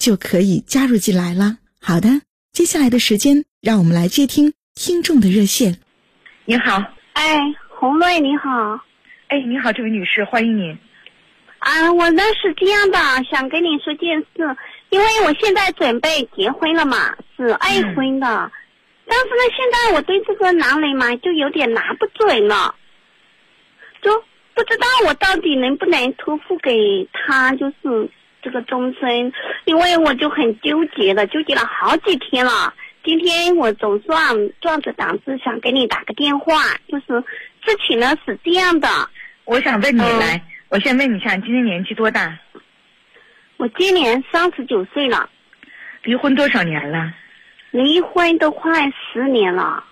就可以加入进来了。好的，接下来的时间，让我们来接听听众的热线。你好，哎，红瑞你好，哎，你好，这位女士，欢迎您。啊，我呢是这样的，想跟你说件事，因为我现在准备结婚了嘛，是二婚的。但是呢，现在我对这个男人嘛，就有点拿不准了，就不知道我到底能不能托付给他，就是这个终身，因为我就很纠结了，纠结了好几天了。今天我总算壮着胆子想给你打个电话，就是事情呢是这样的，我想问你来，我先问你一下，你今年年纪多大？我今年三十九岁了。离婚多少年了？离婚都快十年了，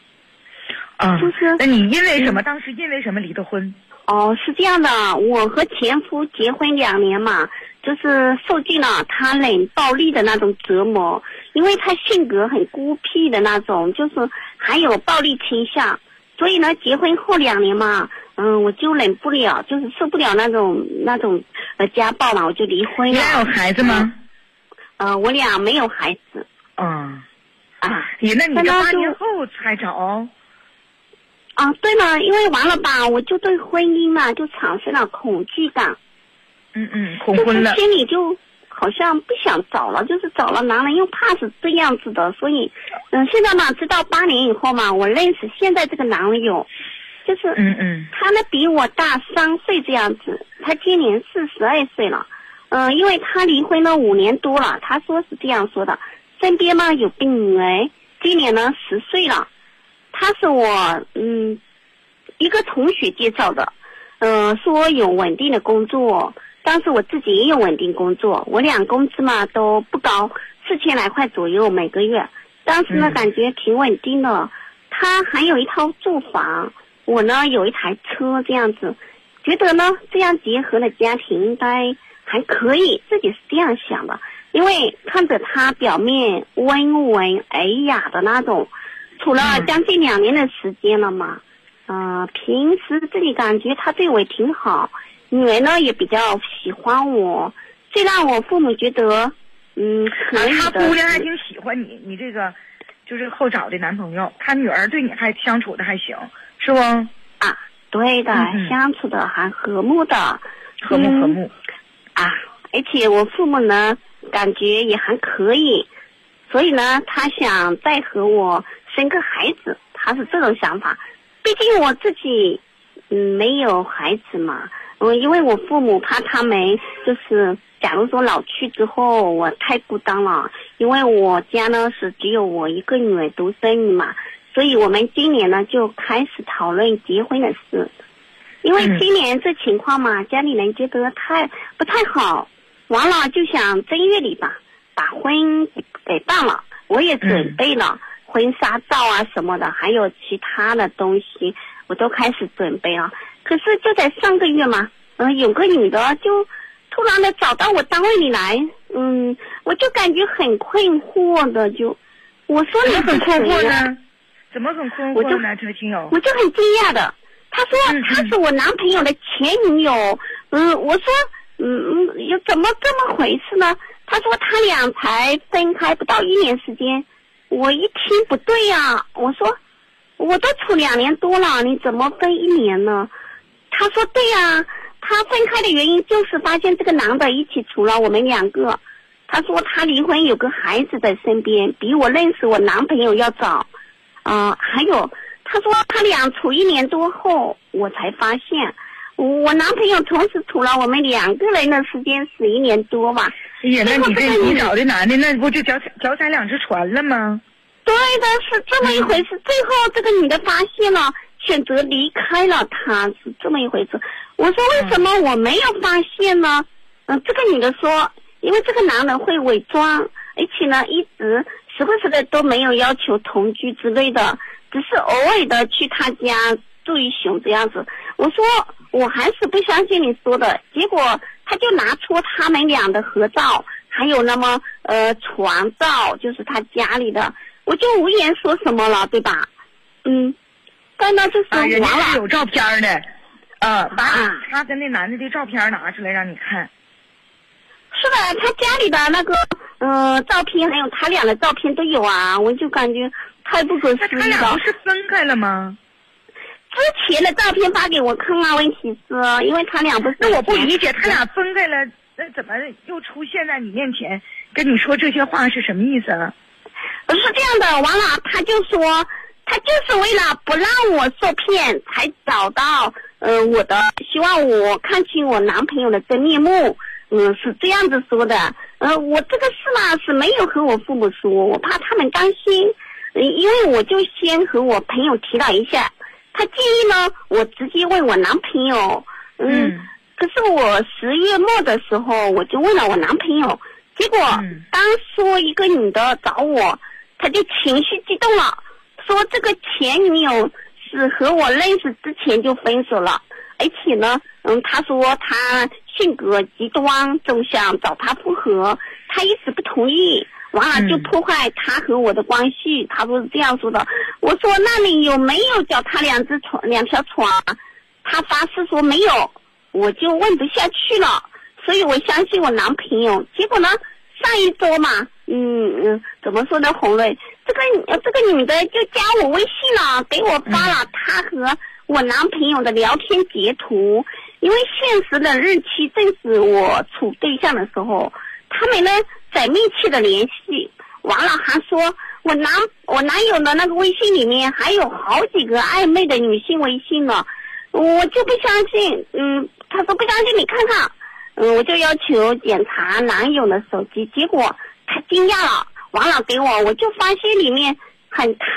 啊，就是。那你因为什么？当时因为什么离的婚？哦，是这样的，我和前夫结婚两年嘛，就是受尽了他冷暴力的那种折磨，因为他性格很孤僻的那种，就是还有暴力倾向，所以呢，结婚后两年嘛，嗯，我就忍不了，就是受不了那种那种呃家暴嘛，我就离婚了。你俩有孩子吗？呃，我俩没有孩子。嗯。啊，你那你这八年后才找？啊，对了，因为完了吧，我就对婚姻嘛就产生了恐惧感。嗯嗯，恐婚了。心里就好像不想找了，就是找了男人又怕是这样子的，所以，嗯，现在嘛，直到八年以后嘛，我认识现在这个男友，就是嗯嗯，他呢比我大三岁这样子，他今年四十二岁了，嗯，因为他离婚了五年多了，他说是这样说的。身边嘛有个女儿，今年呢十岁了，她是我嗯一个同学介绍的，嗯说有稳定的工作，当时我自己也有稳定工作，我俩工资嘛都不高，四千来块左右每个月，当时呢感觉挺稳定的。他还有一套住房，我呢有一台车这样子，觉得呢这样结合的家庭应该还可以，自己是这样想的。因为看着他表面温文尔雅的那种，处了将近两年的时间了嘛，嗯，平时自己感觉他对我也挺好，女儿呢也比较喜欢我，最让我父母觉得，嗯，可以的。他姑娘还挺喜欢你，你这个就是后找的男朋友，他女儿对你还相处的还行，是不？啊，对的，相处的还和睦的，和睦和睦。啊，而且我父母呢。感觉也还可以，所以呢，他想再和我生个孩子，他是这种想法。毕竟我自己嗯没有孩子嘛，我，因为我父母怕他们就是，假如说老去之后我太孤单了，因为我家呢是只有我一个女儿独生女嘛，所以我们今年呢就开始讨论结婚的事。因为今年这情况嘛，家里人觉得太不太好。完了就想正月里吧，把婚给办了。我也准备了婚纱照啊什么的，还有其他的东西，我都开始准备了。可是就在上个月嘛，嗯，有个女的就突然的找到我单位里来，嗯，我就感觉很困惑的，就我说你很困惑呢？怎么很困惑呢？这个亲友，我就很惊讶的。他说他是我男朋友的前女友，嗯，我说。嗯嗯，又怎么这么回事呢？他说他俩才分开不到一年时间，我一听不对呀，我说我都处两年多了，你怎么分一年呢？他说对呀，他分开的原因就是发现这个男的一起处了我们两个，他说他离婚有个孩子在身边，比我认识我男朋友要早。啊、还有他说他俩处一年多后，我才发现，我男朋友同时处了我们两个人的时间是一年多吧。哎呀，那你这最后这个你找的男的，那不就脚踩脚踩两只船了吗？对的，是这么一回事。最后这个女的发现了，选择离开了他，是这么一回事。我说为什么我没有发现呢？嗯、这个女的说，因为这个男人会伪装，而且呢，一直时不时的都没有要求同居之类的，只是偶尔的去他家住一宿这样子。我说我还是不相信你说的，结果他就拿出他们俩的合照，还有那么呃床照，就是他家里的，我就无言说什么了，对吧？嗯，但那就是啊，人家。是有照片的，呃，把啊他跟那男的的照片拿出来让你看。是的，他家里的那个呃照片，还有他俩的照片都有啊，我就感觉太不可思议了俩不。是分开了吗？之前的照片发给我看啊，问题是因为他俩不是那我不理解，他俩分开了，那怎么又出现在你面前跟你说这些话是什么意思啊？不是这样的，完了他就说，他就是为了不让我受骗，才找到呃我的，希望我看清我男朋友的真面目，嗯，是这样子说的。呃，我这个事嘛是没有和我父母说，我怕他们担心，呃因为我就先和我朋友提了一下，他建议呢？我直接问我男朋友，嗯嗯。可是我十月末的时候，我就问了我男朋友，结果嗯。当说一个女的找我，他就情绪激动了，说这个前女友是和我认识之前就分手了，而且呢，嗯，他说他性格极端，总想找他复合，他一直不同意。完了就嗯破坏他和我的关系，他说是这样说的。我说那你有没有脚踏两只船两条船？他发誓说没有，我就问不下去了，所以我相信我男朋友。结果呢，上一周嘛，嗯嗯，怎么说呢，红瑞，这个呃这个女的就加我微信了，给我发了她和我男朋友的聊天截图，因为现实的日期正是我处对象的时候，他们呢很密切的联系，完了还说我男我男友的那个微信里面还有好几个暧昧的女性微信呢，我就不相信，嗯，他说不相信你看看，嗯，我就要求检查男友的手机，结果他惊讶了，完了给我，我就发现里面很太，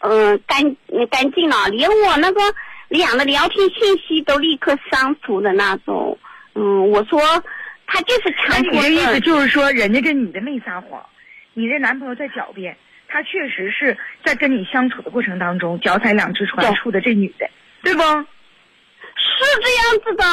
呃干干净了，连我那个俩的聊天信息都立刻删除的那种，嗯，我说他就是那强迫你的意思，就是说，人家这女的没撒谎，你的男朋友在狡辩，他确实是在跟你相处的过程当中脚踩两只船对处的这女的，对不？是这样子的，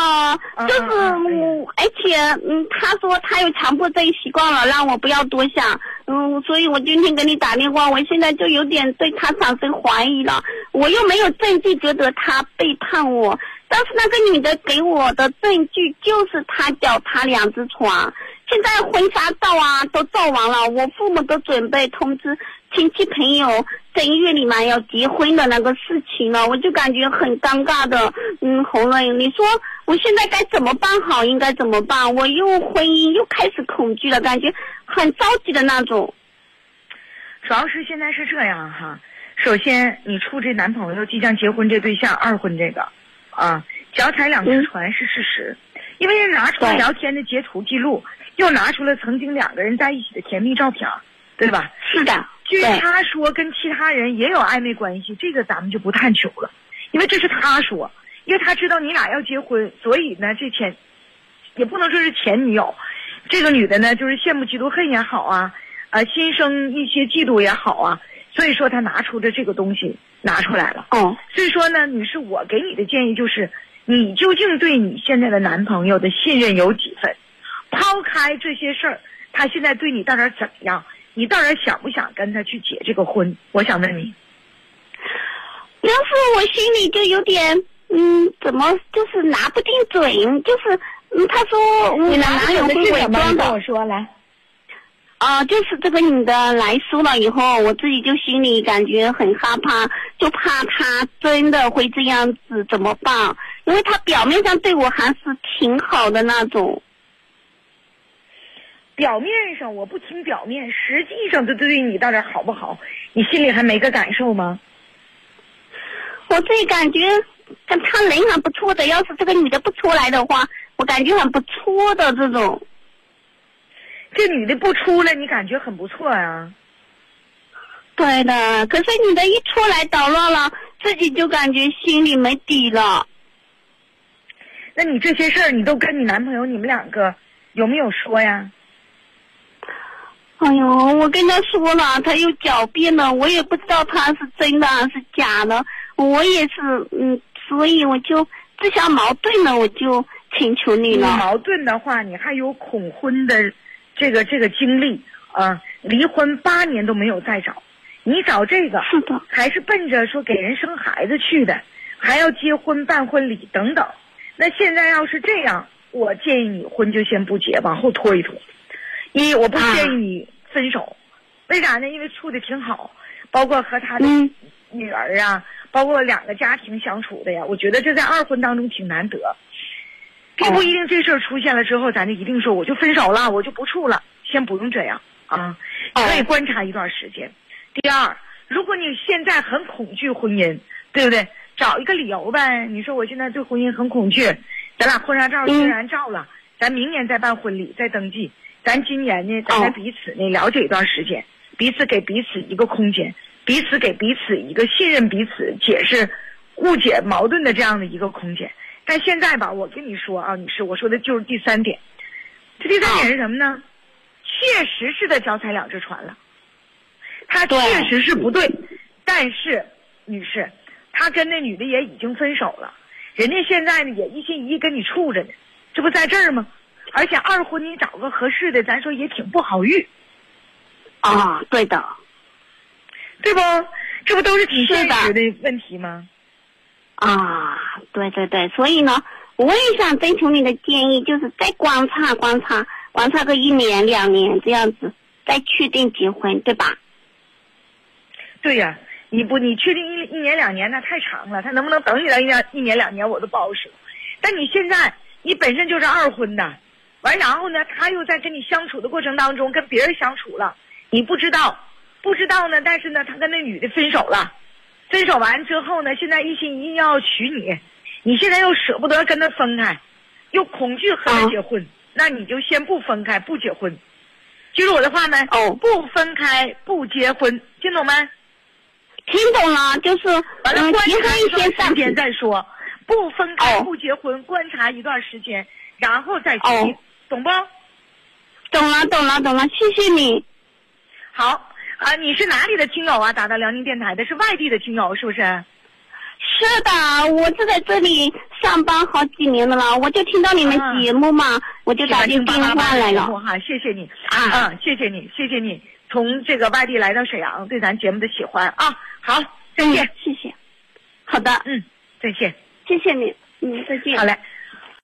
嗯就是我，而且嗯，他说他有强迫症习惯了，让我不要多想，嗯，所以我今天给你打电话，我现在就有点对他产生怀疑了，我又没有证据觉得他背叛我，但是那个女的给我的证据就是她脚踏两只船，现在婚纱照啊都照完了，我父母都准备通知亲戚朋友正月里面要结婚的那个事情了，我就感觉很尴尬的。嗯，红瑞，你说我现在该怎么办好？应该怎么办？我又婚姻又开始恐惧了，感觉很着急的那种。主要是现在是这样哈，首先你处这男朋友即将结婚这对象二婚这个，啊，脚踩两只船是事实，因为人拿出了聊天的截图记录，又拿出了曾经两个人在一起的甜蜜照片，对吧？是的，据他说跟其他人也有暧昧关系，这个咱们就不探求了，因为这是他说，因为他知道你俩要结婚，所以呢，这前也不能说是前女友，这个女的呢，就是羡慕嫉妒恨也好啊，啊，心生一些嫉妒也好啊，所以说他拿出的这个东西拿出来了。哦，所以说呢，女士，我给你的建议就是，你究竟对你现在的男朋友的信任有几分？抛开这些事儿，他现在对你到底怎么样？你到底想不想跟他去结这个婚？我想问你，要是我心里就有点，嗯，怎么就是拿不定准，就是，嗯，他说我男友会伪装的，说来。啊，就是这个女的来说了以后，我自己就心里感觉很害怕，就怕她真的会这样子，怎么办？因为她表面上对我还是挺好的那种。表面上我不听表面，实际上他对你到底好不好，你心里还没个感受吗？我自己感觉跟他人还不错的，要是这个女的不出来的话，我感觉很不错的这种。这女的不出来，你感觉很不错呀、对的，可是女的一出来捣乱了，自己就感觉心里没底了。那你这些事儿，你都跟你男朋友你们两个有没有说呀？哎呦，我跟他说了，他又狡辩了，我也不知道他是真的还是假的。我也是，嗯，所以我就自相矛盾了，我就请求你了。你矛盾的话，你还有恐婚的这个这个经历啊，离婚八年都没有再找，你找这个是的，还是奔着说给人生孩子去的，还要结婚办婚礼等等。那现在要是这样，我建议你婚就先不结，往后拖一拖。一，我不建议你分手，为啥呢？因为处的挺好，包括和他的嗯女儿啊，包括两个家庭相处的呀，我觉得这在二婚当中挺难得。并不一定这事儿出现了之后，咱就一定说我就分手了，我就不处了，先不用这样啊，哦可以观察一段时间。第二，如果你现在很恐惧婚姻，对不对？找一个理由呗。你说我现在对婚姻很恐惧，咱俩婚纱照虽然照了，咱明年再办婚礼再登记，咱今年呢，咱彼此呢了解一段时间，彼此给彼此一个空间，彼此给彼此一个信任彼此、解释误解矛盾的这样的一个空间。但现在吧，我跟你说啊，女士，我说的就是第三点。这第三点是什么呢？确实是在脚踩两只船了，他确实是不对，但是女士，他跟那女的也已经分手了，人家现在呢也一心一意跟你处着呢，这不在这儿吗？而且二婚你找个合适的，咱说也挺不好遇，啊，对的，对不？这不都是挺现实的问题吗？啊，对对对，所以呢，我也想征求你的建议，就是再观察观察，观察个一年两年这样子，再确定结婚，对吧？对呀、你不你确定一一年两年那太长了，他能不能等你到一年一年两年我都不好说。但你现在你本身就是二婚的，完然后呢，他又在跟你相处的过程当中跟别人相处了，你不知道，不知道呢，但是呢，他跟那女的分手了，分手完之后呢，现在一心一意要娶你，你现在又舍不得跟他分开，又恐惧和他啊结婚，那你就先不分开，不结婚。记住我的话没？哦不分开，不结婚，听懂没？听懂了，就是嗯，完了观察一段时间。再说，不分开哦不结婚，观察一段时间，然后再哦结，懂不？懂了，懂了，懂了，谢谢你。好啊，你是哪里的听友啊？打到辽宁电台的是外地的听友是不是？是的，我就在这里上班好几年的了，我就听到你们啊节目嘛，我就打进电话来了谢谢你啊嗯，谢谢你，谢谢你从这个外地来到沈阳，对咱节目的喜欢啊。好，再嗯见，，谢谢。好的，嗯，再见。谢谢你，嗯，再见。好嘞。